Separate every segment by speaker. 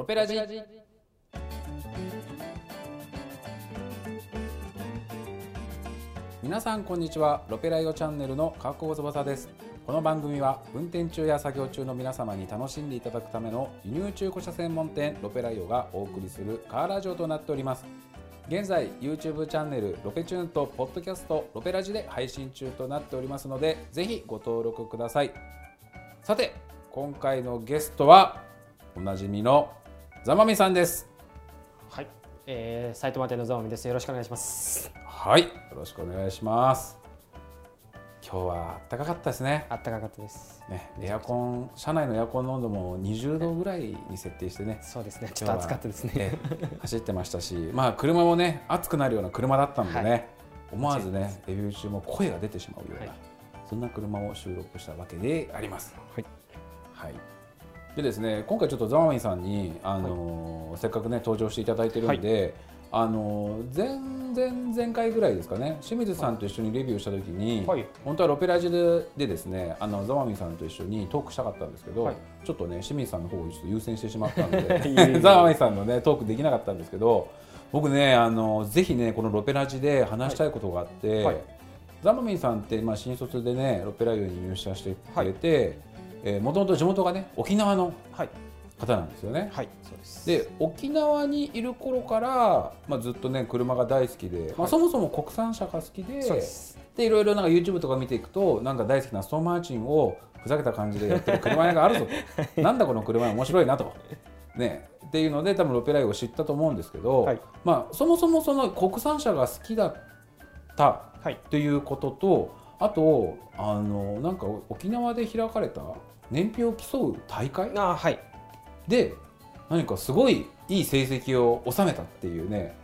Speaker 1: ロペラジ。皆さんこんにちは。ロペライオチャンネルの川久保翼です。この番組は運転中や作業中の皆様に楽しんでいただくための輸入中古車専門店ロペライオがお送りするカーラジオとなっております。現在 YouTube チャンネルロペチューンとポッドキャストロペラジで配信中となっておりますのでぜひご登録ください。さて今回のゲストはおなじみのザマミさんです
Speaker 2: はい、えー、埼玉店のザマミです。よろしくお願いします。
Speaker 1: はいよろしくお願いします今日は暖かかったですね
Speaker 2: あったかかったです。
Speaker 1: ねエアコン車内のエアコンの温度も20度ぐらいに設定してね
Speaker 2: そうですね。ちょっと暑かったですね。
Speaker 1: ええ走ってましたし、まあ、車もね熱くなるような車だったのでね、
Speaker 2: はい
Speaker 1: 思わずねレビュー中も声が出てしまうような、
Speaker 2: はい
Speaker 1: そんな車を収録したわけであります。
Speaker 2: はい。
Speaker 1: はいでですね、今回ちょっとザマミさんに、あのーせっかくね登場していただいてるんで、あのー前前前回ぐらいですかね清水さんと一緒にレビューした時に、
Speaker 2: はい。
Speaker 1: 本当はロペラジででですねあのザマミさんと一緒にトークしたかったんですけど、
Speaker 2: はい。
Speaker 1: ちょっとね清水さんの方をちょっと優先してしまったの
Speaker 2: いえいえい
Speaker 1: で
Speaker 2: え。
Speaker 1: ザマミさんのねトークできなかったんですけど僕ねあのぜひねこのロペラジで話したいことがあって、
Speaker 2: はい。
Speaker 1: ザマミンさんって、まあ、新卒でねロペライオに入社してくれてもともと地元がね沖縄の
Speaker 2: はい。
Speaker 1: 方なんですよね。
Speaker 2: はい。そうです。
Speaker 1: で沖縄にいる頃から、まあ、ずっとね車が大好きで、まあ、
Speaker 2: はい
Speaker 1: そもそも国産車が好きで
Speaker 2: で
Speaker 1: いろいろなんか YouTube とか見ていくとなんか大好きなストーンマーチンをふざけた感じでやってる車屋があるぞと なんだこの車屋面白いなと。ね、っていうので多分ロペライオを知ったと思うんですけど、
Speaker 2: はい
Speaker 1: まあ、そもそもその国産車が好きだった
Speaker 2: はい。
Speaker 1: うこととあとあのなんか沖縄で開かれた燃費を競う大会？
Speaker 2: あーはい。
Speaker 1: で何かすごいいい成績を収めたっていうね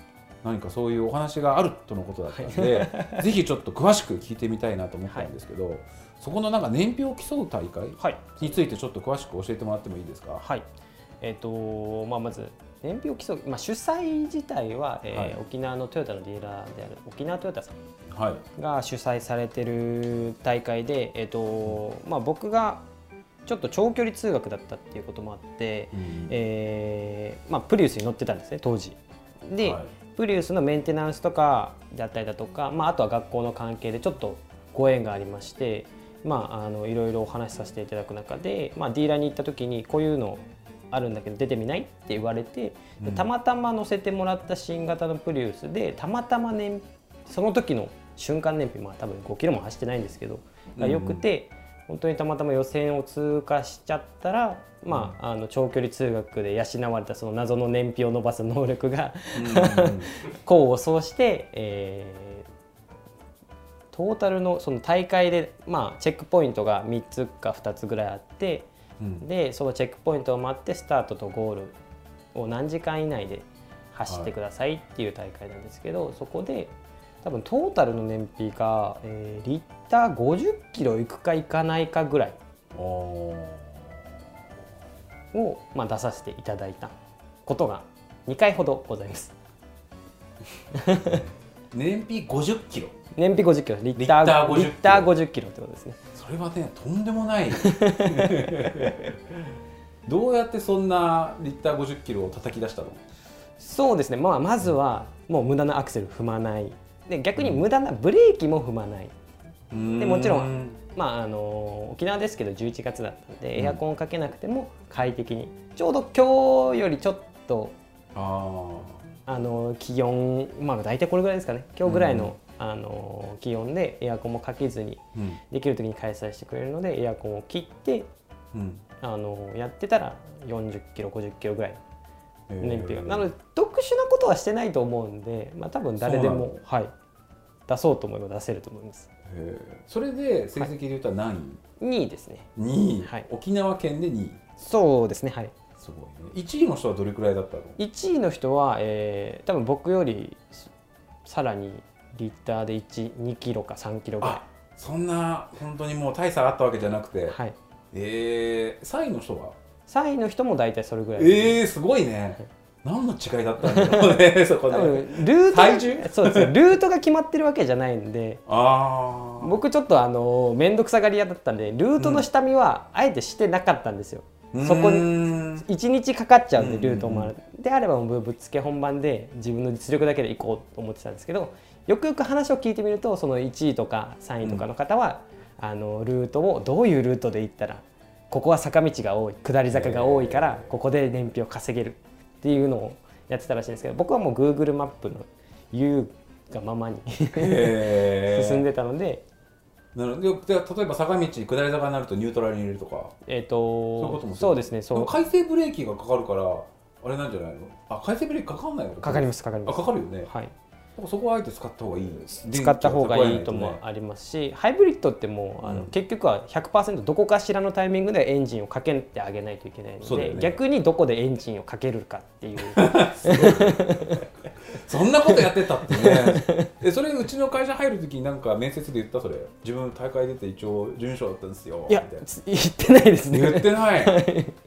Speaker 1: 何かそういうお話があるとのことだったんで、ぜひちょっと詳しく聞いてみたいなと思ったんですけど、そこのなんか燃費を競う大会
Speaker 2: はい。
Speaker 1: についてちょっと詳しく教えてもらってもいいですか？
Speaker 2: はい。えっ、とまあまず燃費を競う、まあ主催自体は、えー
Speaker 1: はい
Speaker 2: 沖縄のトヨタのディーラーである沖縄トヨタさん
Speaker 1: はい
Speaker 2: が主催されてる大会で、えっ、とまあ僕がちょっと長距離通学だったっていうこともあって、
Speaker 1: うん。
Speaker 2: えーまあ、プリウスに乗ってたんですね当時。で、
Speaker 1: はい。
Speaker 2: プリウスのメンテナンスとかだったりだとか、まあ、あとは学校の関係でちょっとご縁がありまして、まあ、あのいろいろお話しさせていただく中で、まあ、ディーラーに行った時にこういうのあるんだけど出てみないって言われて、
Speaker 1: うん。
Speaker 2: たまたま乗せてもらった新型のプリウスでたまたま燃その時の瞬間燃費まあ多分5キロも走ってないんですけどが良くて、本当にたまたま予選を通過しちゃったら、まあ、あの長距離通学で養われたその謎の燃費を伸ばす能力が
Speaker 1: うん。
Speaker 2: 功を奏して、えートータルのその大会で、まあ、チェックポイントが3つか2つぐらいあって
Speaker 1: うん。
Speaker 2: でそのチェックポイントを待ってスタートとゴールを何時間以内で走ってくださいっていう大会なんですけど、そこで多分トータルの燃費が、えーリッター50キロいくかいかないかぐらいを、まあ、出させていただいたことが2回ほどございます。
Speaker 1: 燃費50キロ？
Speaker 2: 燃費50キロ。リッター
Speaker 1: リッター50
Speaker 2: リッター50キロってことですね。
Speaker 1: それはねとんでもない。どうやってそんなリッター50キロを叩き出したの？
Speaker 2: そうですね、まあ、まずはもう無駄なアクセル踏まないで逆に無駄なブレーキも踏まない、でもちろんまあ、あの沖縄ですけど11月だったんで、
Speaker 1: うん。
Speaker 2: エアコンかけなくても快適にちょうど今日よりちょっと
Speaker 1: あ
Speaker 2: あの気温まあ大体これぐらいですかね。今日ぐらいの,、あの気温でエアコンもかけずにできる時に開催してくれるのでエアコンを切って
Speaker 1: うん。
Speaker 2: あのやってたら40キロ50キロぐらい。
Speaker 1: えー
Speaker 2: 燃費が、なので特殊なことはしてないと思うんで、まあ、多分誰でも、はい、出そうと思えば出せると思います。
Speaker 1: それで成績で言ったら何位、
Speaker 2: 2位ですね。
Speaker 1: 2位、
Speaker 2: はい。
Speaker 1: 沖縄県で2位。
Speaker 2: そうですねはい。
Speaker 1: すごいね。1位の人はどれくらいだったの
Speaker 2: ？1位の人は、えー多分僕よりさらにリッターで12キロか3キロぐら
Speaker 1: あそんな本当にもう大差があったわけじゃなくて、
Speaker 2: い、はい、
Speaker 1: えー、3位の人は？
Speaker 2: 3位の人も大体それぐらい。
Speaker 1: えー、すごいね。何の違いだったんだろうね そこ
Speaker 2: 多
Speaker 1: で
Speaker 2: 分ルート
Speaker 1: 体重？
Speaker 2: がそうですね。ルートが決まってるわけじゃないんで。僕ちょっとあの面倒くさがり屋だったんでルートの下見はあえてしてなかったんですよ、そこに
Speaker 1: に
Speaker 2: 1日かかっちゃうんで
Speaker 1: うん
Speaker 2: ルートもある、であればもうぶっつけ本番で自分の実力だけで行こうと思ってたんですけどよくよく話を聞いてみるとその1位とか3位とかの方は、あのルートをどういうルートで行ったらここは坂道が多い下り坂が多いからここで燃費を稼げるっていうのをやってたらしいんですけど僕はもう Google マップの言うがままに 進んでたので、
Speaker 1: なるほど。でで例えば坂道下り坂になるとニュートラルに入れるとか。
Speaker 2: えっ、
Speaker 1: そういうこと
Speaker 2: と
Speaker 1: も
Speaker 2: そうですねそう。
Speaker 1: 回生ブレーキがかかるからあれなんじゃないの？あ回生ブレーキかかんないの？
Speaker 2: かかりますかかります。
Speaker 1: あかかるよね。
Speaker 2: はい
Speaker 1: そこはあえて使った方がいい
Speaker 2: 使った方がいいともありますしハイブリッドってもうあの、
Speaker 1: うん。
Speaker 2: 結局は100%どこかしらのタイミングでエンジンをかけてあげないといけないので、
Speaker 1: ね。
Speaker 2: 逆にどこでエンジンをかけるかっていう。
Speaker 1: そんなことやってたってね。えそれうちの会社入る時になんか面接で言ったそれ。自分大会出て一応準優勝だったんですよ。
Speaker 2: いや言ってないですね。
Speaker 1: 言ってない。こ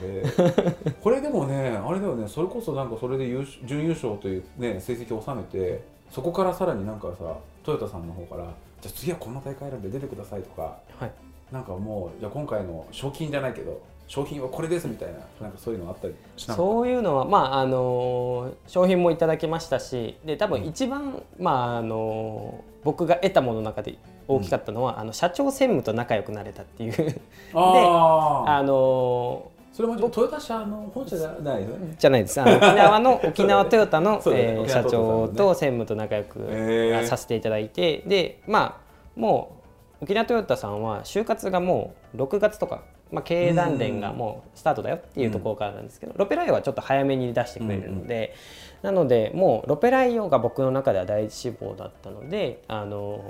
Speaker 1: れ。これでもねあれだよねそれこそなんかそれで優勝準優勝というね成績を収めてそこからさらになんかさトヨタさんの方からじゃあ次はこんな大会なんで出てくださいとか
Speaker 2: はい。
Speaker 1: なんかもうじゃあ今回の賞金じゃないけど商品はこれですみたいななんかそういうのあったり
Speaker 2: そういうのはまああの商品もいただきましたしで多分一番、まああの僕が得たものの中で大きかったのは、あの社長専務と仲良くなれたっていう。
Speaker 1: たああ
Speaker 2: あの
Speaker 1: それもトヨタ社の本社じゃないのね。
Speaker 2: じゃないです。あの 沖縄の沖縄トヨタの、
Speaker 1: ね。
Speaker 2: えー社長と専務と仲良くさせていただいてでまあもう沖縄トヨタさんは就活がもう6月とか、まあ、経営団連がもうスタートだよっていうところからなんですけど、ロペライオはちょっと早めに出してくれるので、なのでもうロペライオが僕の中では第一志望だったのであの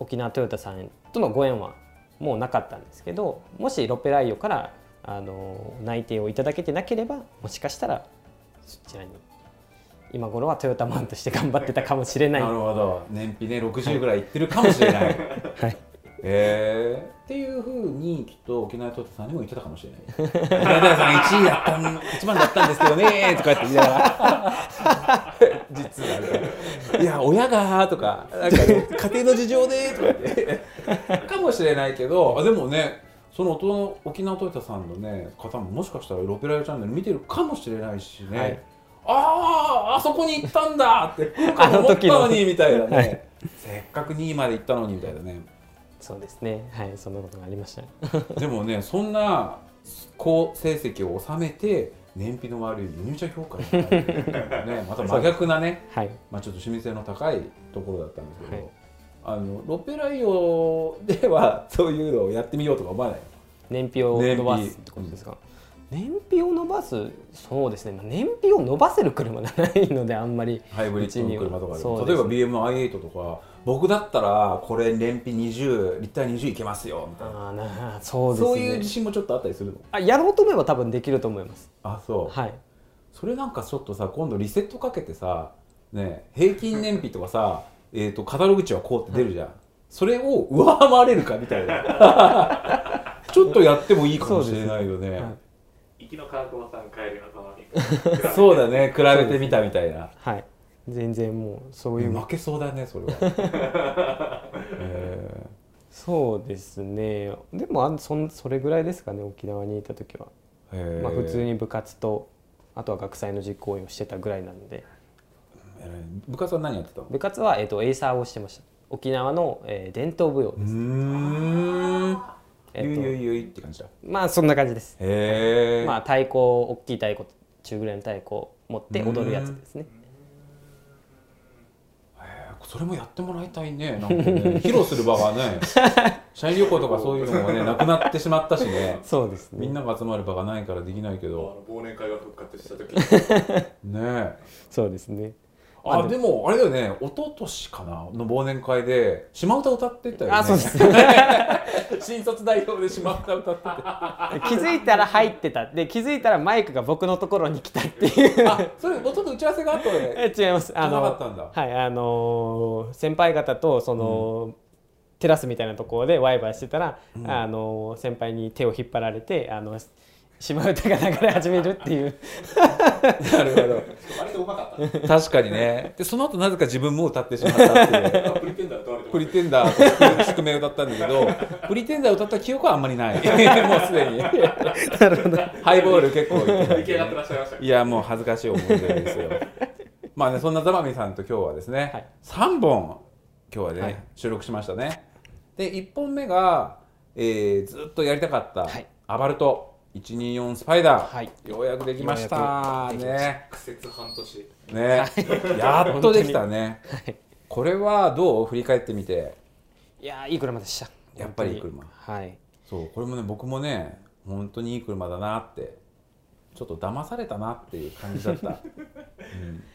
Speaker 2: 沖縄トヨタさんとのご縁はもうなかったんですけどもしロペライオからあの内定をいただけてなければもしかしたらそちらに今頃はトヨタマンとして頑張ってたかもしれない。
Speaker 1: なるほど。燃費ね60ぐらいいってるかもしれない。
Speaker 2: はい。
Speaker 1: えー、っていうふうにきっと沖縄トヨタさんにも言ってたかもしれない。トヨタさん1位だったん1番だったんですけどねとかって言いながら実はいや親がとかなんか、ね、家庭の事情でとかって。かもしれないけどあでもねその音の沖縄トヨタさんのね方ももしかしたらロペライチャンネル見てるかもしれないしね、
Speaker 2: はい。
Speaker 1: あああそこに行ったんだって思ったのにみたいなね、
Speaker 2: はい。
Speaker 1: せっかく2位まで行ったのにみたいなね。
Speaker 2: そうですね。はいそんなことがありました。
Speaker 1: でもねそんな好成績を収めて燃費の悪い輸入車評価 ねまた真逆なね、
Speaker 2: はい。
Speaker 1: まあ、ちょっと視認性の高いところだったんですけど、
Speaker 2: はい。
Speaker 1: あのロペライオではそういうのをやってみようとか思わない
Speaker 2: 燃費を伸ばすってことですか？燃費を伸ばすそうですね、まあ、燃費を伸ばせる車がないのであんまり
Speaker 1: ハイブリッドの車とかで
Speaker 2: です。
Speaker 1: 例えば BM の i8 とか僕だったらこれ燃費20リッター20いけますよみたいな。
Speaker 2: あーなそうですね。
Speaker 1: そういう自信もちょっとあったりするの？
Speaker 2: あやろうと思えば多分できると思います。
Speaker 1: あそう、
Speaker 2: はい。
Speaker 1: それなんかちょっとさ今度リセットかけてさ、ね、平均燃費とかさえーとカタログ値はこうって出るじゃん、それを上回れるかみたいな。ちょっとやってもいいかもしれないよね
Speaker 3: きの川久保さん帰りの玉に。
Speaker 1: そうだね比べてみたみたいな、
Speaker 2: はい。全然もうそういう、
Speaker 1: 負けそうだねそれは、え
Speaker 2: そうですね。でもあそんそれぐらいですかね沖縄にいた時は、
Speaker 1: ーへー。
Speaker 2: まあ、普通に部活とあとは学祭の実行委員をしてたぐらいなので。
Speaker 1: えー部活は何やってたの？
Speaker 2: 部活は、えー、とエイサーをしてました。沖縄の、えー伝統舞踊
Speaker 1: うー
Speaker 2: です、
Speaker 1: ん
Speaker 2: えっと
Speaker 1: ゆいゆいゆいって感じだ。
Speaker 2: まあそんな感じです。
Speaker 1: へえ、
Speaker 2: まあ太鼓大きい太鼓中ぐらいの太鼓を持って踊るやつですね。
Speaker 1: それもやってもらいたいねなんかね。披露する場がね 社員旅行とかそういうのもねなくなってしまったしね。
Speaker 2: そうですね。
Speaker 1: みんなが集まる場がないからできないけ
Speaker 3: あ
Speaker 1: ど
Speaker 3: の忘年会が復活した時。に
Speaker 1: ねえ。
Speaker 2: そうですね
Speaker 1: あでもあれだよね。一昨年かな？の忘年会で島唄歌ってたよね。
Speaker 2: あそうです。
Speaker 1: 新卒代表で島唄歌ってて。
Speaker 2: 気づいたら入ってた。で気づいたらマイクが僕のところに来たっていう。
Speaker 1: あそれもうちょっと打ち合わせがあったよね
Speaker 2: え違います。あのはいあのー先輩方とその、テラスみたいなところでワイワイしてたら、あのー先輩に手を引っ張られてあの島唄が流れ始めるっていう
Speaker 1: なるほど。
Speaker 3: あれしてうまかった
Speaker 1: 確かにね。でその後なぜか自分も歌ってしまったっていう。
Speaker 3: プリテンダー歌われて
Speaker 1: プリテンダーと宿命を歌ったんだけど プリテンダーを歌った記憶はあんまりない。もうすでに。ハイボール結構い
Speaker 3: 出来上がってらっしゃいました
Speaker 1: いやもう恥ずかしい思い出ですよ。まあねそんなザマミさんと今日はですね、
Speaker 2: はい。
Speaker 1: 3本今日はね、
Speaker 2: はい。
Speaker 1: 収録しましたね。で1本目が、えーずっとやりたかった、
Speaker 2: はい。
Speaker 1: アバルト124スパイダー、
Speaker 2: はい。
Speaker 1: ようやくできました。ね。
Speaker 3: 苦節半年。
Speaker 1: ね、やっとできたね、これはどう振り返ってみて？
Speaker 2: いやーいい車でした。
Speaker 1: やっぱりいい車。
Speaker 2: はい。
Speaker 1: そう。これもね僕もね本当にいい車だなってちょっと騙されたなっていう感じだった、うん、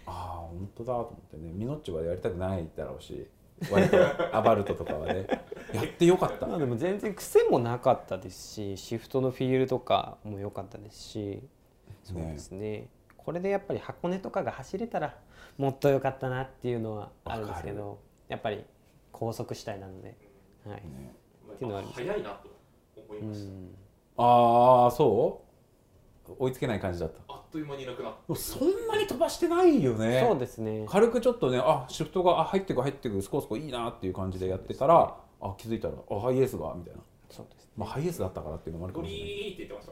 Speaker 1: ああ本当だと思ってね。ミノッチはやりたくないだろうし割とアバルトとかはね。やってよかった。
Speaker 2: まあでも全然癖もなかったですしシフトのフィールとかも良かったですし。そうですね。これでやっぱり箱根とかが走れたらもっと良かったなっていうのはあるんですけどやっぱり高速主体なので、はい。
Speaker 1: ね。
Speaker 2: っていうのはあります。
Speaker 3: 早いなと思いうました
Speaker 2: ん。
Speaker 1: ああそう？追いつけない感じだった。
Speaker 3: あっという間にいなくなって
Speaker 1: そんなに飛ばしてないよね。
Speaker 2: そうですね。
Speaker 1: 軽くちょっとねあシフトがあ入ってく入ってくスコスコいいなっていう感じでやってたらあ気づいたらあハイエースがみたいな。
Speaker 2: そうです
Speaker 1: まあハイエースだったからっていうのもあるか
Speaker 3: ゴ
Speaker 1: もしれない。
Speaker 3: リーって言ってまし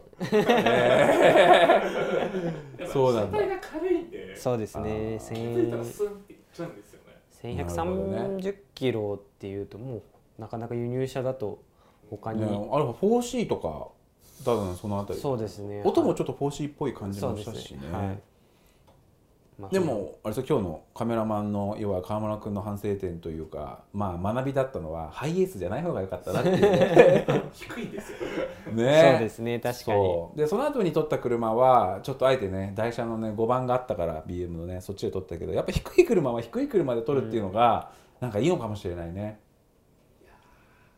Speaker 3: た
Speaker 1: そうなんだ。
Speaker 3: 車体が軽いんで
Speaker 2: そうですね。
Speaker 3: 気づいたら
Speaker 2: 1000
Speaker 3: スンっていっちゃうんですよね。
Speaker 1: なるほど
Speaker 2: 1130キロっていうともうなかなか輸入車だと他に、
Speaker 1: ね、あれ 4C とか多分そのあたり。
Speaker 2: そうですね。
Speaker 1: 音もちょっと 4C っぽい感じもしたしね。でもあれですよ今日のカメラマンの要は川村君の反省点というかまあ学びだったのはハイエースじゃない方が良かったなっていう。ね
Speaker 3: 低いんですよ
Speaker 1: ね。
Speaker 2: そうですね確かに。
Speaker 1: そう。でその後に撮った車はちょっとあえてね台車のね5番があったから BM のねそっちで撮ったけどやっぱ低い車は低い車で撮るっていうのが、なんかいいのかもしれないね、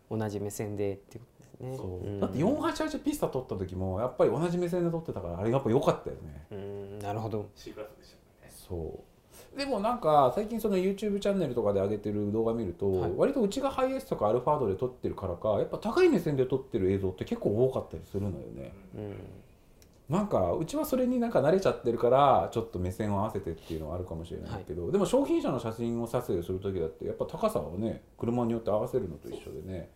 Speaker 2: 同じ目線でってね。
Speaker 1: そう。
Speaker 2: うん。
Speaker 1: だって488ピスタ撮った時もやっぱり同じ目線で撮ってたからあれやっぱ良かったよね。
Speaker 2: うん。なるほど。
Speaker 3: C クラスでしたね。
Speaker 1: そう。でもなんか最近その YouTube チャンネルとかで上げてる動画見ると、
Speaker 2: はい。
Speaker 1: 割とうちがハイエースとかアルファードで撮ってるからかやっぱ高い目線で撮ってる映像って結構多かったりするのよね。
Speaker 2: うん。
Speaker 1: なんかうちはそれになんか慣れちゃってるからちょっと目線を合わせてっていうのはあるかもしれないけど、でも商品車の写真を撮影する時だってやっぱ高さをね車によって合わせるのと一緒でね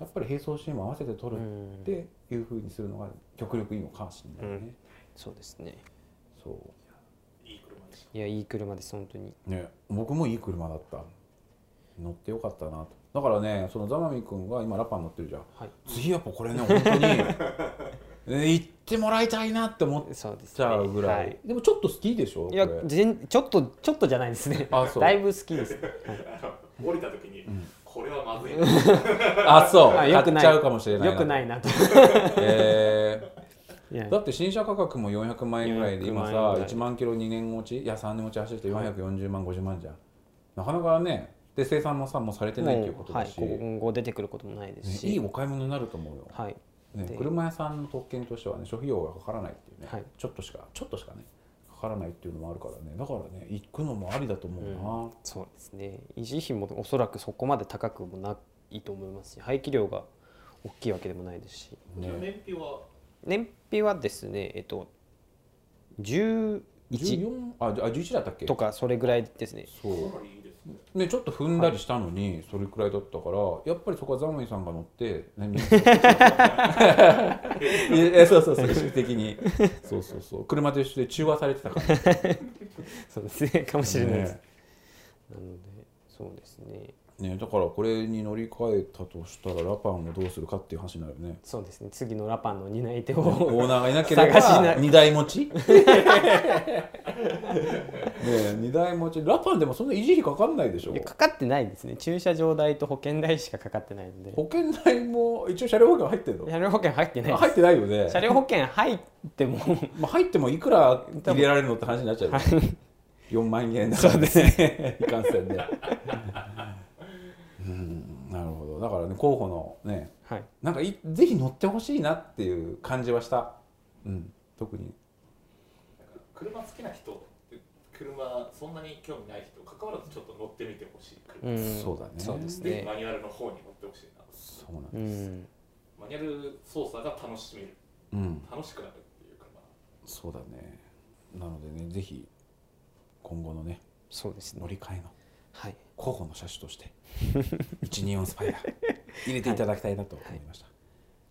Speaker 1: やっぱり並走シーンも合わせて撮る
Speaker 2: うん。
Speaker 1: っていうふうにするのが極力いいのかもしれないね、
Speaker 2: そうですね。
Speaker 1: そう。
Speaker 3: いい車でした
Speaker 2: いやいい車です本当に。
Speaker 1: ね、僕もいい車だった。乗ってよかったなと。だからねそのザマミ君が今ラパン乗ってるじゃん。
Speaker 2: はい。
Speaker 1: 次やっぱこれね本当に、ね、行ってもらいたいなって思っ
Speaker 2: そうですね
Speaker 1: ちゃうぐらい、
Speaker 2: はい。
Speaker 1: でもちょっと好きでしょ？
Speaker 2: いやちょっとちょっとじゃないですね。
Speaker 1: あそう。
Speaker 2: だいぶ好きです、は
Speaker 3: 降りた時に、
Speaker 1: ん
Speaker 3: これはまずいな。
Speaker 1: あそう。買
Speaker 2: あよくない。
Speaker 1: っちゃうかもしれない
Speaker 2: よくないなと。
Speaker 1: えー。だって新車価格も400万円ぐらいで今
Speaker 2: 400
Speaker 1: さ
Speaker 2: 万円ぐらい。
Speaker 1: 1万キロ2年落ち？いや3年落ち走って440万50万じゃん。なかなかねで生産もさもうされてないっていうことだし、
Speaker 2: 今後出てくることもないですし、
Speaker 1: ねいいお買い物になると思うよ。
Speaker 2: はい。
Speaker 1: ね、
Speaker 2: で
Speaker 1: 車屋さんの特権としてはね諸費用がかからないっていうね、
Speaker 2: はい。
Speaker 1: ちょっとしかちょっとしかねかからないっていうのもあるからね。だからね行くのもありだと思うな、
Speaker 2: そうですね。維持費もおそらくそこまで高くもないと思いますし排気量が大きいわけでもないですし。
Speaker 1: ね。
Speaker 3: 燃費は？
Speaker 2: 燃費はですねえっと11
Speaker 1: 14あじゃあ11だったっけ？
Speaker 2: とかそれぐらいですね。
Speaker 1: そう
Speaker 3: ね
Speaker 1: ねちょっと踏んだりしたのにそれくらいだったからやっぱりそこはザモイさんが乗って、ね、みんな。いやそうそうそう意識的に。そうそうそう。車と一緒で中和されてたから。
Speaker 2: そうですねかもしれないです、
Speaker 1: ね。
Speaker 2: なのでそうですね
Speaker 1: ねだからこれに乗り換えたとしたらラパンをどうするかっていう話になるよね。
Speaker 2: そうですね。次のラパンの担い手を
Speaker 1: オーナーがいなければ
Speaker 2: 探しな。
Speaker 1: 二台持ち？ねえ二台持ち。ラパンでもそんな維持費かかんないでしょ。
Speaker 2: かかってないですね。駐車場代と保険代しかかかってないので。
Speaker 1: 保険代も一応車両保険入ってんの？
Speaker 2: 車両保険入ってない
Speaker 1: あ入ってないよね。
Speaker 2: 車両保険入っても。
Speaker 1: まあ、入ってもいくら入れられるのって話になっちゃうよね。4万円だ
Speaker 2: そうです
Speaker 1: ね。いかんせんでうんなるほどだからね候補のね
Speaker 2: はい。
Speaker 1: なんかいぜひ乗ってほしいなっていう感じはした、うん、特に。
Speaker 3: なんか車好きな人って車そんなに興味ない人関わらずちょっと乗ってみてほしい。車、
Speaker 2: うん。
Speaker 1: そうだね。
Speaker 2: そうですね。
Speaker 3: マニュアルの方に乗ってほしいな。
Speaker 1: そうなん
Speaker 2: う
Speaker 1: です、
Speaker 2: ん
Speaker 3: マニュアル操作が楽しめる。
Speaker 1: うん、
Speaker 3: 楽しくなるっていう車。
Speaker 1: そうだね。なのでねぜひ今後のね
Speaker 2: そうですね。
Speaker 1: 乗り換えの。
Speaker 2: はい
Speaker 1: 候補の車種として 124スパイダー 入れていただきたいなと思いました、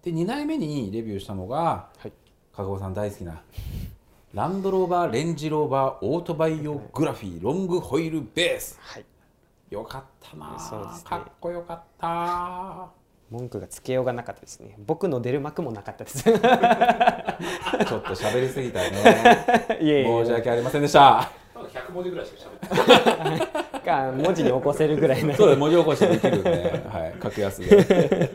Speaker 1: で2代目にレビューしたのが
Speaker 2: はい。
Speaker 1: 加護さん大好きなランドローバーレンジローバーオートバイオグラフィーロングホイールベース。
Speaker 2: はい。
Speaker 1: よかったなあ。
Speaker 2: そうですね。
Speaker 1: かっこよかった
Speaker 2: 文句がつけようがなかったですね。僕の出る幕もなかったです。
Speaker 1: ちょっと喋りすぎたね。
Speaker 2: いえいえ
Speaker 1: 申し訳ありませんでした。
Speaker 3: まだ100文字ぐらいしか喋ってない
Speaker 2: が文字に起こせるぐらいの。
Speaker 1: そうだ文字起こしできるんで、はい、格安で。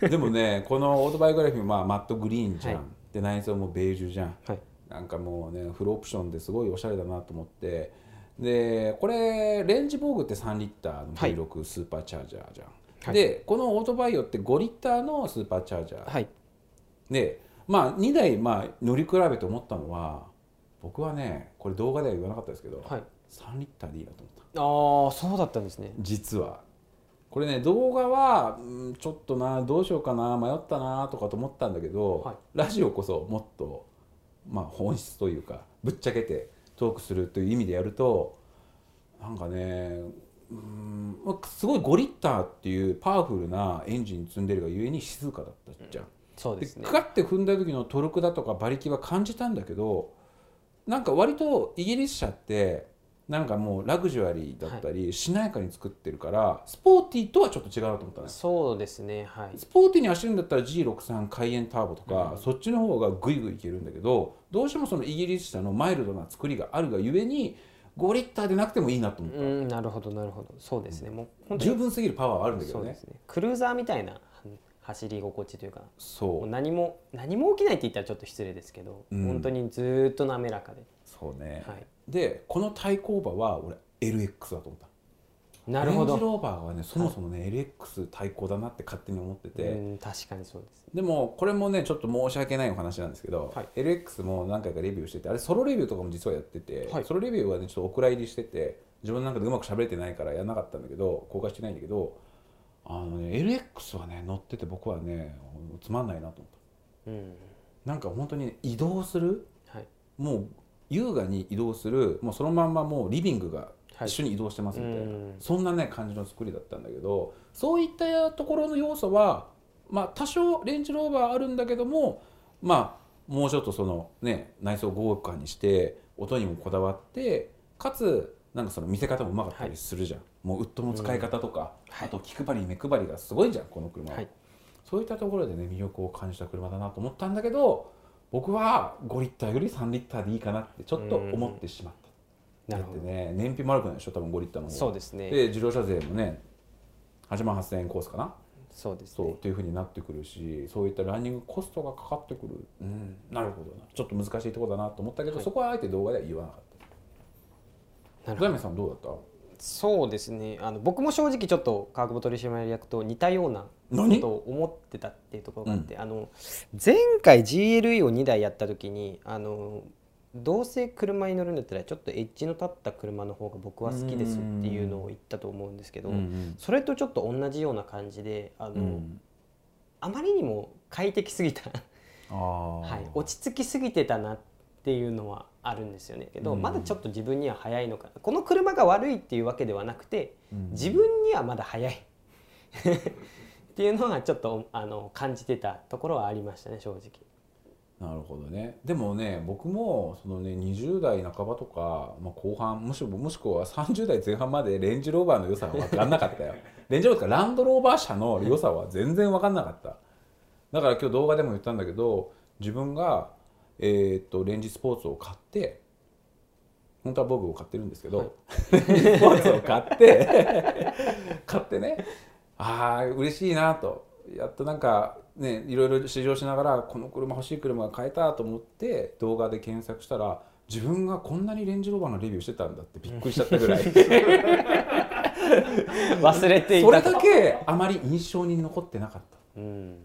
Speaker 1: でもねこのオートバイオグラフィー、まあ、マットグリーンじゃん、
Speaker 2: はい。
Speaker 1: で内装もベージュじゃん。
Speaker 2: はい。
Speaker 1: なんかもうねフルオプションですごいおしゃれだなと思って。でこれレンジボーグって3リッターの
Speaker 2: はい。
Speaker 1: V6 スーパーチャージャーじゃん、
Speaker 2: はい。
Speaker 1: でこのオートバイオって5リッターのスーパーチャージャー、
Speaker 2: はい。
Speaker 1: でまあ2台まあ乗り比べて思ったのは僕はねこれ動画では言わなかったですけど、
Speaker 2: はい。
Speaker 1: 3リッターでいいなと思った
Speaker 2: ああそうだったんですね。
Speaker 1: 実は。これね動画は、うん、ちょっとなどうしようかな迷ったなとかと思ったんだけど、
Speaker 2: はい。
Speaker 1: ラジオこそもっと、まあ、本質というかぶっちゃけてトークするという意味でやるとなんかねうんすごい5リッターっていうパワフルなエンジン積んでるがゆえに静かだったじゃん。
Speaker 2: そうですね。
Speaker 1: ガッて踏んだ時のトルクだとか馬力は感じたんだけどなんか割とイギリス車ってなんかもうラグジュアリーだったり、しなやかに作ってるからスポーティーとはちょっと違うなと思ったね
Speaker 2: そうですねはい。
Speaker 1: スポーティーに走るんだったら G63 カイエンターボとか、そっちの方がグイグイいけるんだけどどうしてもそのイギリス車のマイルドな作りがあるがゆえに5リッターでなくてもいいなと思った、
Speaker 2: うんなるほどなるほど。そうですね。もう本当に
Speaker 1: 十分すぎるパワーはあるんだけどね。
Speaker 2: そうですね。クルーザーみたいなうん走り心地というかも
Speaker 1: そう。
Speaker 2: う何も何も起きないって言ったらちょっと失礼ですけど、
Speaker 1: うん。
Speaker 2: 本当にずーっと滑らかで、
Speaker 1: そうね、
Speaker 2: はい、
Speaker 1: でこの対抗馬は俺 LX だと思った。
Speaker 2: なるほど。
Speaker 1: レンジローバーはねそもそもね、LX 対抗だなって勝手に思ってて、
Speaker 2: うん確かにそうです。
Speaker 1: でもこれもねちょっと申し訳ないお話なんですけど、
Speaker 2: はい。
Speaker 1: LX も何回かレビューしててあれソロレビューとかも実はやってて、
Speaker 2: はい。
Speaker 1: ソロレビューはねちょっとお蔵入りしてて自分なんかでうまく喋れてないからやらなかったんだけど公開してないんだけどあのね LX はね乗ってて僕はねつまんないなと思った。
Speaker 2: うん。
Speaker 1: なんか本当にね移動する？
Speaker 2: はい。
Speaker 1: もう優雅に移動するもうそのまんまもうリビングが
Speaker 2: はい。
Speaker 1: 一緒に移動してますみたいな、
Speaker 2: うん。
Speaker 1: そんなね感じの作りだったんだけどそういったところの要素はまあ多少レンジローバーあるんだけどもまあもうちょっとそのね内装豪華にして音にもこだわってかつなんかその見せ方もうまかったりするじゃん、もうウッドの使い方とか、
Speaker 2: はい。
Speaker 1: あと気配り目配りがすごいじゃんこの車は、
Speaker 2: はい。
Speaker 1: そういったところでね魅力を感じた車だなと思ったんだけど僕は5リッターより3リッターでいいかなってちょっと思ってしまった、
Speaker 2: なるほど。
Speaker 1: ね燃費も悪くないでしょ多分5リッターの方が。
Speaker 2: そうですね。
Speaker 1: で自動車税もね8万8000円コースかな？
Speaker 2: そうですね。
Speaker 1: そうっていうふうになってくるしそういったランニングコストがかかってくる、うん、なるほどな。ちょっと難しいところだなと思ったけど、
Speaker 2: はい。
Speaker 1: そこはあえて動画では言わなかった。
Speaker 2: なるほど。
Speaker 1: ザメさんどうだっ
Speaker 2: そうですね。あの僕も正直ちょっと科学部取締役と似たようなとを思ってたっていうところがあって、あの前回 GLE を2台やった時にあのどうせ車に乗るんだったらちょっとエッジの立った車の方が僕は好きですっていうのを言ったと思うんですけど、
Speaker 1: たうん。
Speaker 2: それとちょっと同じような感じであの、
Speaker 1: うん。
Speaker 2: あまりにも快適すぎた、はい、落ち着きすぎてたなっていうのはあるんですよね。けど、
Speaker 1: うん。
Speaker 2: まだちょっと自分には早いのかこの車が悪いっていうわけではなくて
Speaker 1: うん。
Speaker 2: 自分にはまだ早いっていうのはちょっとあの感じてたところはありましたね正直。
Speaker 1: なるほどね。でもね僕もそのね20代半ばとか、まあ、後半もしもしくは30代前半までレンジローバーの良さは分かんなかったよ。レンジローバーとかランドローバー車の良さは全然分かんなかった。だから今日動画でも言ったんだけど自分が、えーっとレンジスポーツを買って本当はボブを買ってるんですけど、レンジスポーツを買って 買ってねああ嬉しいなと。やっとなんかねいろいろ試乗しながらこの車欲しい車が買えたと思って動画で検索したら自分がこんなにレンジローバーのレビューしてたんだってびっくりしちゃったぐらい。
Speaker 2: 忘れてい
Speaker 1: それだけあまり印象に残ってなかった。
Speaker 2: うん。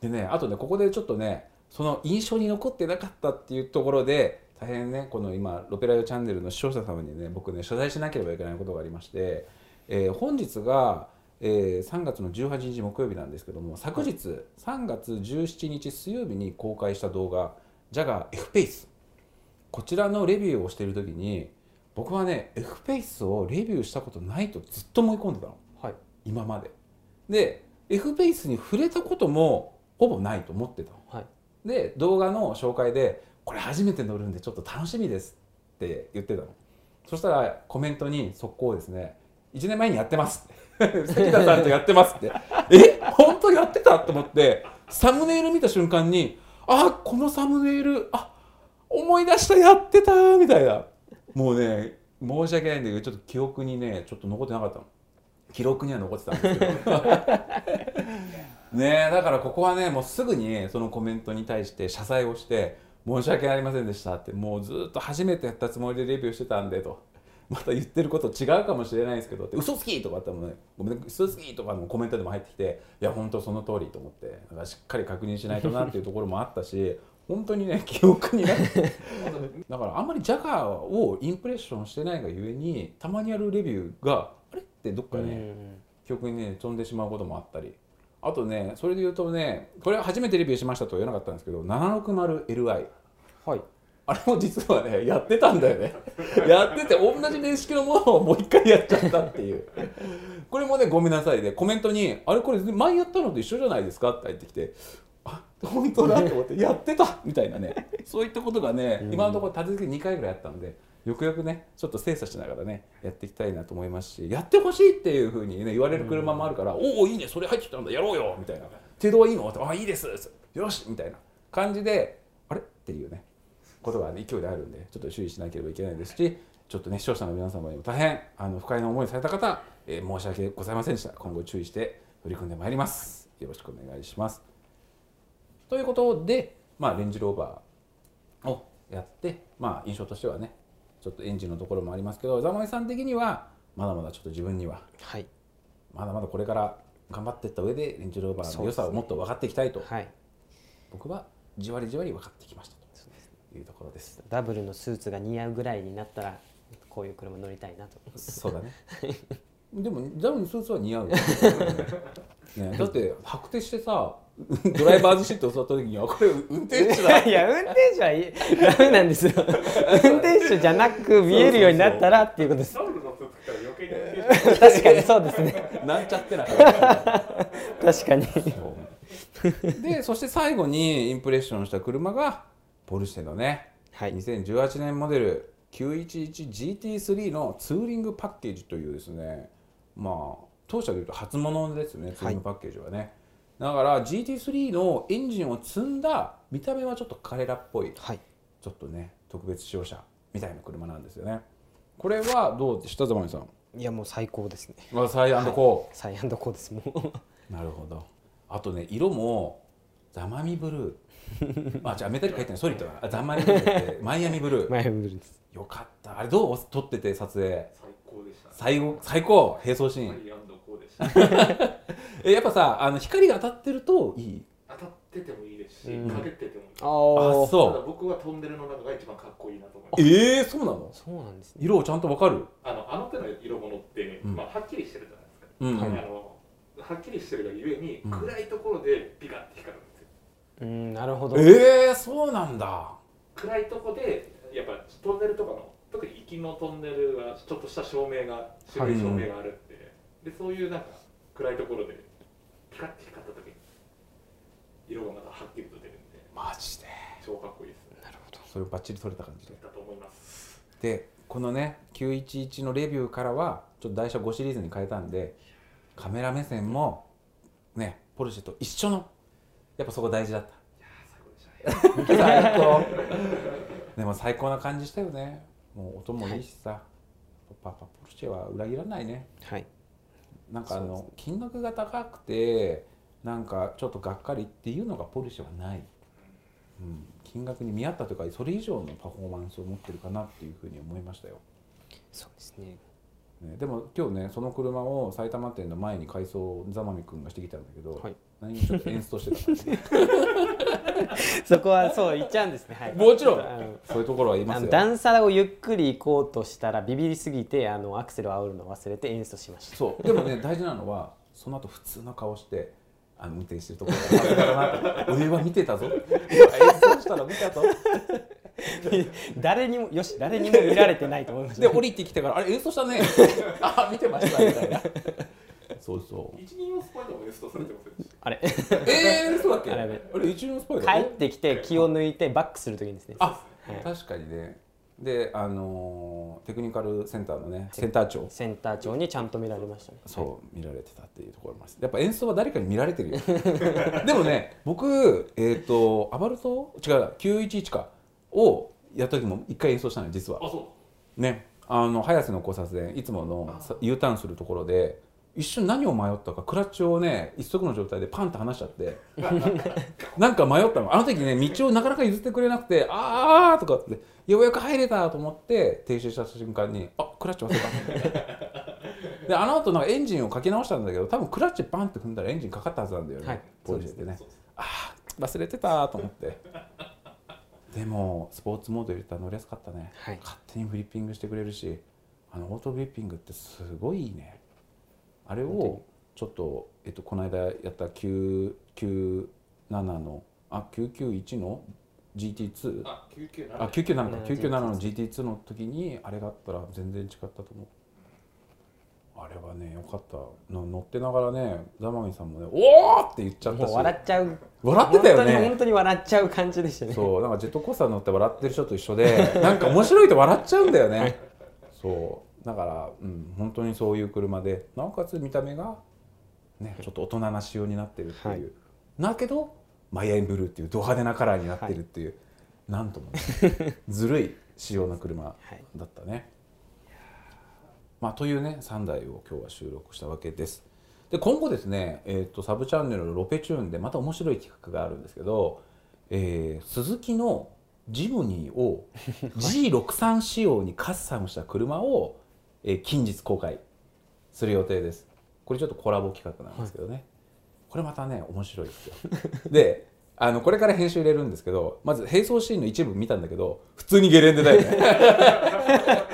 Speaker 1: でねあとねここでちょっとねその印象に残ってなかったっていうところで大変ねこの今ロペライオチャンネルの視聴者様にね僕ね謝罪しなければいけないことがありまして、えー本日が、えー3月の18日木曜日なんですけども昨日3月17日水曜日に公開した動画ジャガー F ペース。こちらのレビューをしている時に僕はね F フェイスをレビューしたことないとずっと思い込んでたの。
Speaker 2: はい。
Speaker 1: 今まで。で F フェイスに触れたこともほぼないと思ってたの。
Speaker 2: はい。
Speaker 1: で動画の紹介で「これ初めて乗るんでちょっと楽しみです」って言ってたの。そしたらコメントに速攻ですね「1年前にやってます」って「関田さんとやってます」って「え本当やってた?」と思ってサムネイル見た瞬間に「あこのサムネイルあ思い出したやってた」みたいな。もうね申し訳ないんだけどちょっと記憶にねちょっと残ってなかったの。記録には残ってたんですけど。ねえだからここはねもうすぐにそのコメントに対して謝罪をして申し訳ありませんでしたってもうずっと初めてやったつもりでレビューしてたんでとまた言ってること違うかもしれないですけどって嘘つきとかあってもねごめんね嘘つきとかのコメントでも入ってきていや本当その通りと思ってだからしっかり確認しないとなっていうところもあったし 本当にね記憶にない。だからあんまりジャガーをインプレッションしてないがゆえにたまにあるレビューがあれってどっかね、
Speaker 2: うん。
Speaker 1: 記憶にね飛んでしまうこともあったり。あとねそれで言うとねこれは初めてレビューしましたとは言わなかったんですけど 760LI
Speaker 2: はい
Speaker 1: あれも実はねやってたんだよねやってて同じ年式のものをもう一回やっちゃったっていうこれもねごめんなさいでコメントに「あれこれ前やったのと一緒じゃないですか?」って入ってきて「あ本当だ」と思って「やってた!」みたいなねそういったことがね今のところ立て続け2回ぐらいあったのでよくよくねちょっと精査しながらねやっていきたいなと思いますしやってほしいっていうふうにね言われる車もあるから「おおいいねそれ入ってきたんだやろうよ」みたいな「手動はいいの?」あいいです」よし」みたいな感じで「あれ?」っていうねことが、ね、勢いであるんでちょっと注意しなければいけないですしちょっとね視聴者の皆様にも大変あの不快な思いをされた方、えー申し訳ございませんでした。今後注意して取り組んでまいります。よろしくお願いします。ということで、まあ、レンジローバーをやって、まあ、印象としてはねちょっとエンジンのところもありますけどザモイさん的にはまだまだちょっと自分には
Speaker 2: はい。
Speaker 1: まだまだこれから頑張っていった上でレンジローバーの良さをもっと分かっていきたいと、
Speaker 2: はい。
Speaker 1: 僕はじわりじわり分かってきました。というところです。
Speaker 2: ダブルのスーツが似合うぐらいになったらこういう車乗りたいなと。
Speaker 1: そうだね。でもダウンスーツは似合うよ、ね、だって白手してさドライバーズシート座った時にはこれ運転手だ。
Speaker 2: いや運転手はいい。ダメなんですよ。運転手じゃなく見えるようになったらっていうことです。
Speaker 3: ダブルのスーツ着たら余計に運転手
Speaker 2: 確かにそうですね。
Speaker 1: なんちゃってな。
Speaker 2: 確かに。
Speaker 1: でそして最後にインプレッションした車がポルシェのね、
Speaker 2: はい。
Speaker 1: 2018年モデル 911GT3 のツーリングパッケージというですねまあ当社でいうと初物ですねツーリングパッケージはね、だから GT3 のエンジンを積んだ見た目はちょっと彼らっぽい
Speaker 2: はい。
Speaker 1: ちょっとね特別使用車みたいな車なんですよね。これはどうでしたざまみさん。
Speaker 2: いやもう最高ですね。
Speaker 1: まあサイコ
Speaker 2: サイアンドコーですもう。
Speaker 1: ーなるほど。あとね色もザマミブルー あじゃあメタリック入ってないソリッドだあザマミブルーってマイアミブルー。
Speaker 2: です。
Speaker 1: よかった。あれどう撮ってて撮影？
Speaker 3: 最高でしたね。
Speaker 1: 最後最高。並走シーン。えやっぱさあの光が当たってるといい？
Speaker 3: 当たっててもいいですし、
Speaker 2: うん。
Speaker 3: かけててもいい。
Speaker 2: あ
Speaker 1: あそう。
Speaker 3: だ僕はトンネルの中が一番かっこいいなと思います。
Speaker 1: えー、そうなの？
Speaker 2: そうなんですね。
Speaker 1: 色をちゃんとわかる？
Speaker 3: あのあの手の色物って、
Speaker 1: うん。
Speaker 3: まあ、はっきりしてるじゃないですか、
Speaker 1: うん、
Speaker 3: あのはっきりしてるがゆえに、
Speaker 1: うん。
Speaker 3: 暗いところでピカッて光る
Speaker 2: うんなるほど。
Speaker 1: えー、そうなんだ。
Speaker 3: 暗いところでやっぱトンネルとかの特に行きのトンネルはちょっとした照明が白い照明があるんで,、でそういうなんか暗いところでピカッて光った時に色がまたはっきりと出るんで
Speaker 1: マジで。
Speaker 3: 超かっこいいです
Speaker 2: なるほど。
Speaker 1: それをバッチリ撮れた感じで。
Speaker 3: だと思います。
Speaker 1: でこのね911のレビューからはちょっと台車5シリーズに変えたんでカメラ目線もねポルシェと一緒のやっぱそこ大事だった。
Speaker 3: いやー最高でしたね。
Speaker 1: でも最高な感じしたよね。もう音もいいしさ、パパポルシェは裏切らないね。
Speaker 2: はい。
Speaker 1: なんかあの、金額が高くてなんかちょっとがっかりっていうのがポルシェはない、うん、金額に見合ったというかそれ以上のパフォーマンスを持ってるかなっていうふうに思いましたよ。
Speaker 2: そうですね。
Speaker 1: ね、でも今日ねその車を埼玉店の前に改装ザマミ君がしてきたんだけど、
Speaker 2: はい
Speaker 1: 何もちょっと演出としてた
Speaker 2: そこはそう言っちゃうんですね。はい。
Speaker 1: もちろん。そういうところは言いますよ。
Speaker 2: 段差をゆっくり行こうとしたらビビりすぎてあのアクセルを煽るのを忘れて演出しました。
Speaker 1: そう。でもね大事なのはその後普通の顔してあの運転してるところ俺は見てたぞ。今演奏したら見たぞ。
Speaker 2: 誰にもよし誰にも見られてないと思いました
Speaker 1: で降りてきてから「あれ演奏したね」あ見てました」みたいなそうそう。
Speaker 3: 一人用スパイダーもエストされてませんでした。
Speaker 2: あれ。
Speaker 1: えー、そうだっけ？
Speaker 2: あ
Speaker 1: あ
Speaker 2: れ。
Speaker 1: れ一流のスパイダー？
Speaker 2: 帰ってきて気を抜いてバックするときにですね。
Speaker 1: あ、
Speaker 2: はい。
Speaker 1: 確かにね。であのーテクニカルセンターのねセンター長。
Speaker 2: センター長にちゃんと見られましたね。
Speaker 1: そう見られてたっていうところもあります。やっぱ演奏は誰かに見られてるよ。でもね僕えっ、とアバルト？違う911か。をやった時も一回演奏したのよ実は。
Speaker 3: あそう。
Speaker 1: ね。あの早瀬の交差点いつものさ U ターンするところで一瞬何を迷ったかクラッチをね一足の状態でパンと離しちゃって なんか迷ったの。あの時ね道をなかなか譲ってくれなくてああとかってようやく入れたと思って停止した瞬間にあクラッチ忘れた。であの後なんかエンジンをかけ直したんだけど多分クラッチバンって踏んだらエンジンかかったはずなんだよね、
Speaker 2: はい。
Speaker 1: ポルシェっ
Speaker 3: です
Speaker 1: ああ忘れてたと思って。でもスポーツモード入れたら乗りやすかったね、
Speaker 2: はい。
Speaker 1: 勝手にフリッピングしてくれるしあのオートフリッピングってすごいいいねあれをちょっと、えっと、この間やった997のあ991の GT2
Speaker 3: あ997
Speaker 1: あ997か。
Speaker 2: うん。
Speaker 1: 997の GT2 の時にあれがあったら全然違ったと思う。あれはねよかった。の乗ってながらねザマミさんもね「おお!」って言っちゃったし。
Speaker 2: 笑っちゃう。
Speaker 1: 笑ってたよ
Speaker 2: 本当に
Speaker 1: ね。
Speaker 2: 本当に笑っちゃう感じでしたね。
Speaker 1: そうなんかジェットコースター乗って笑ってる人と一緒でなんか面白いと笑っちゃうんだよね。そうだから、うん、本当にそういう車でなおかつ見た目が、ね、ちょっと大人な仕様になってるっていう、
Speaker 2: はい。
Speaker 1: だけどマイアイブルーっていうド派手なカラーになってるっていう、なんともね ずるい仕様な車
Speaker 2: はい。
Speaker 1: だったね。まあ、というね3台を今日は収録したわけです。で今後ですね、えー、とサブチャンネルのロペチューンでまた面白い企画があるんですけど、えー、鈴木のジムニーを G63 仕様にカスタムした車を、えー近日公開する予定です。これちょっとコラボ企画なんですけどね、これまたね面白いですよ。であのこれから編集入れるんですけどまず並走シーンの一部見たんだけど普通にゲレンデだよね。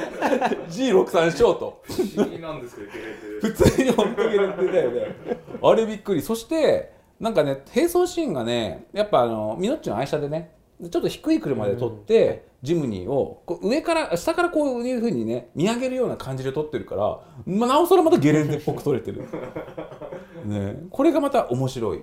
Speaker 1: G63 ショート。
Speaker 3: 不思議なんですけどゲレンデ。
Speaker 1: 普通に本当ゲレンデだよね。あれびっくり。そしてなんかね並走シーンがねやっぱあのミノッチの愛車でねちょっと低い車で撮って、ジムニーをこう上から下からこういうふうにね見上げるような感じで撮ってるから、まあ、なおさらまたゲレンデっぽく撮れてる、ね、これがまた面白い。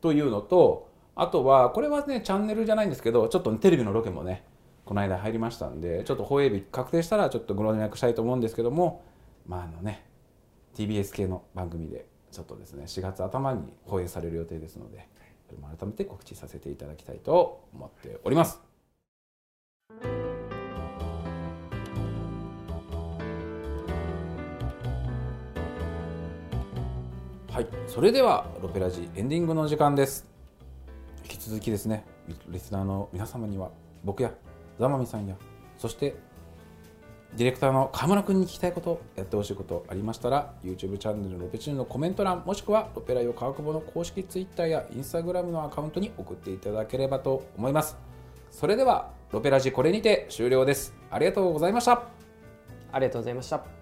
Speaker 1: というのとあとはこれはねチャンネルじゃないんですけどちょっとテレビのロケもねこの間入りましたんでちょっと放映日確定したらちょっとご連絡したいと思うんですけどもまああのね TBS 系の番組でちょっとですね4月頭に放映される予定ですのでそれも改めて告知させていただきたいと思っております。はい、それではロペラジエンディングの時間です。引き続きですね、リスナーの皆様には僕やザマミさんやそしてディレクターの河村君に聞きたいことやってほしいことありましたら YouTube チャンネルのロペチューンのコメント欄もしくはロペライオ川久保の公式 Twitter や Instagram のアカウントに送っていただければと思います。それではロペラジこれにて終了です。ありがとうございました。
Speaker 2: ありがとうございました。